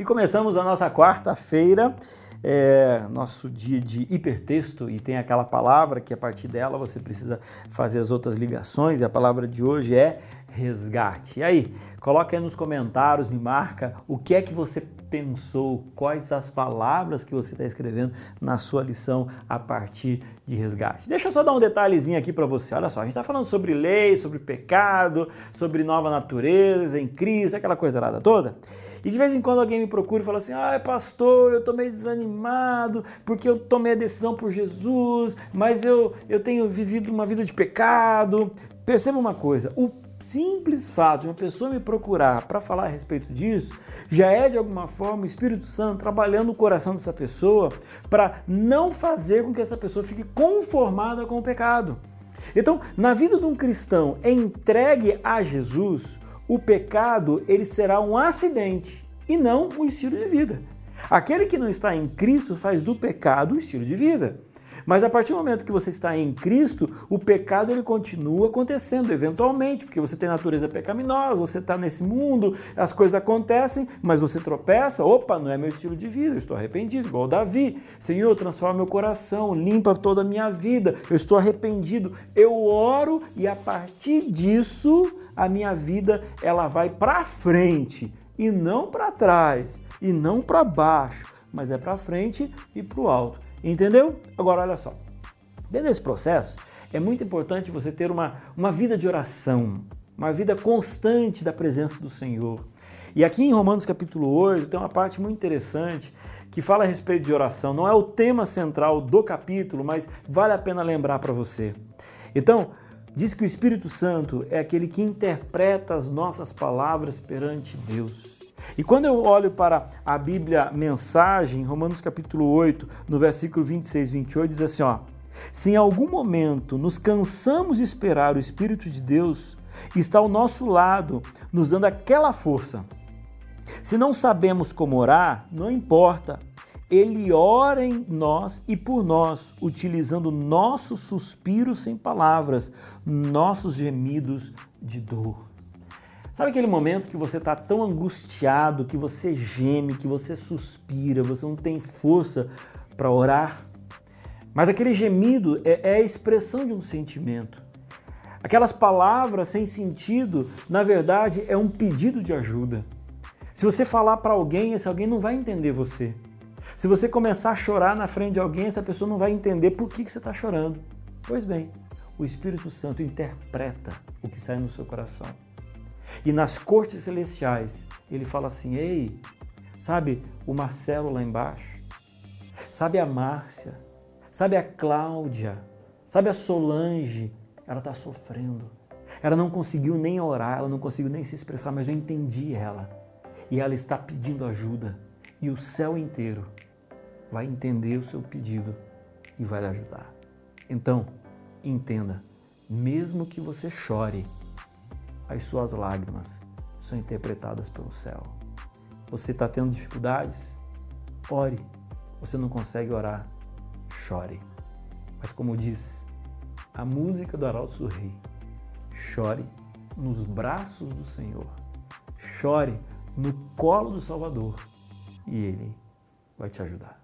E começamos a nossa quarta-feira, é nosso dia de hipertexto, e tem aquela palavra que a partir dela você precisa fazer as outras ligações, e a palavra de hoje é resgate. E aí, coloca aí nos comentários, me marca o que é que você pensou, quais as palavras que você está escrevendo na sua lição a partir de resgate. Deixa eu só dar um detalhezinho aqui para você. Olha só, a gente está falando sobre lei, sobre pecado, sobre nova natureza em Cristo, aquela coisa toda. E de vez em quando alguém me procura e fala assim: ai, pastor, eu tô meio desanimado porque eu tomei a decisão por Jesus, mas eu, eu tenho vivido uma vida de pecado. Perceba uma coisa: o simples fato de uma pessoa me procurar para falar a respeito disso, já é de alguma forma o Espírito Santo trabalhando no coração dessa pessoa para não fazer com que essa pessoa fique conformada com o pecado. Então, na vida de um cristão entregue a Jesus, o pecado ele será um acidente e não um estilo de vida. Aquele que não está em Cristo faz do pecado um estilo de vida. Mas a partir do momento que você está em Cristo, o pecado ele continua acontecendo eventualmente, porque você tem natureza pecaminosa, você está nesse mundo, as coisas acontecem, mas você tropeça, opa, não é meu estilo de vida, eu estou arrependido, igual Davi. Senhor, transforma meu coração, limpa toda a minha vida, eu estou arrependido. Eu oro e a partir disso a minha vida ela vai para frente e não para trás e não para baixo, mas é para frente e para o alto. Entendeu? Agora, olha só. Dentro desse processo, é muito importante você ter uma, uma vida de oração, uma vida constante da presença do Senhor. E aqui em Romanos capítulo 8 tem uma parte muito interessante que fala a respeito de oração. Não é o tema central do capítulo, mas vale a pena lembrar para você. Então, diz que o Espírito Santo é aquele que interpreta as nossas palavras perante Deus. E quando eu olho para a Bíblia Mensagem, Romanos capítulo 8, no versículo 26 e 28, diz assim, ó: Se em algum momento nos cansamos de esperar o Espírito de Deus, está ao nosso lado, nos dando aquela força. Se não sabemos como orar, não importa. Ele ora em nós e por nós, utilizando nossos suspiros sem palavras, nossos gemidos de dor. Sabe aquele momento que você está tão angustiado, que você geme, que você suspira, você não tem força para orar? Mas aquele gemido é, é a expressão de um sentimento. Aquelas palavras sem sentido, na verdade, é um pedido de ajuda. Se você falar para alguém, esse alguém não vai entender você. Se você começar a chorar na frente de alguém, essa pessoa não vai entender por que, que você está chorando. Pois bem, o Espírito Santo interpreta o que sai no seu coração. E nas cortes celestiais, ele fala assim: Ei, sabe o Marcelo lá embaixo? Sabe a Márcia? Sabe a Cláudia? Sabe a Solange? Ela está sofrendo. Ela não conseguiu nem orar, ela não conseguiu nem se expressar, mas eu entendi ela. E ela está pedindo ajuda. E o céu inteiro vai entender o seu pedido e vai lhe ajudar. Então, entenda, mesmo que você chore, as suas lágrimas são interpretadas pelo céu. Você está tendo dificuldades? Ore. Você não consegue orar? Chore. Mas como diz a música do Arauto do Rei, chore nos braços do Senhor. Chore no colo do Salvador e Ele vai te ajudar.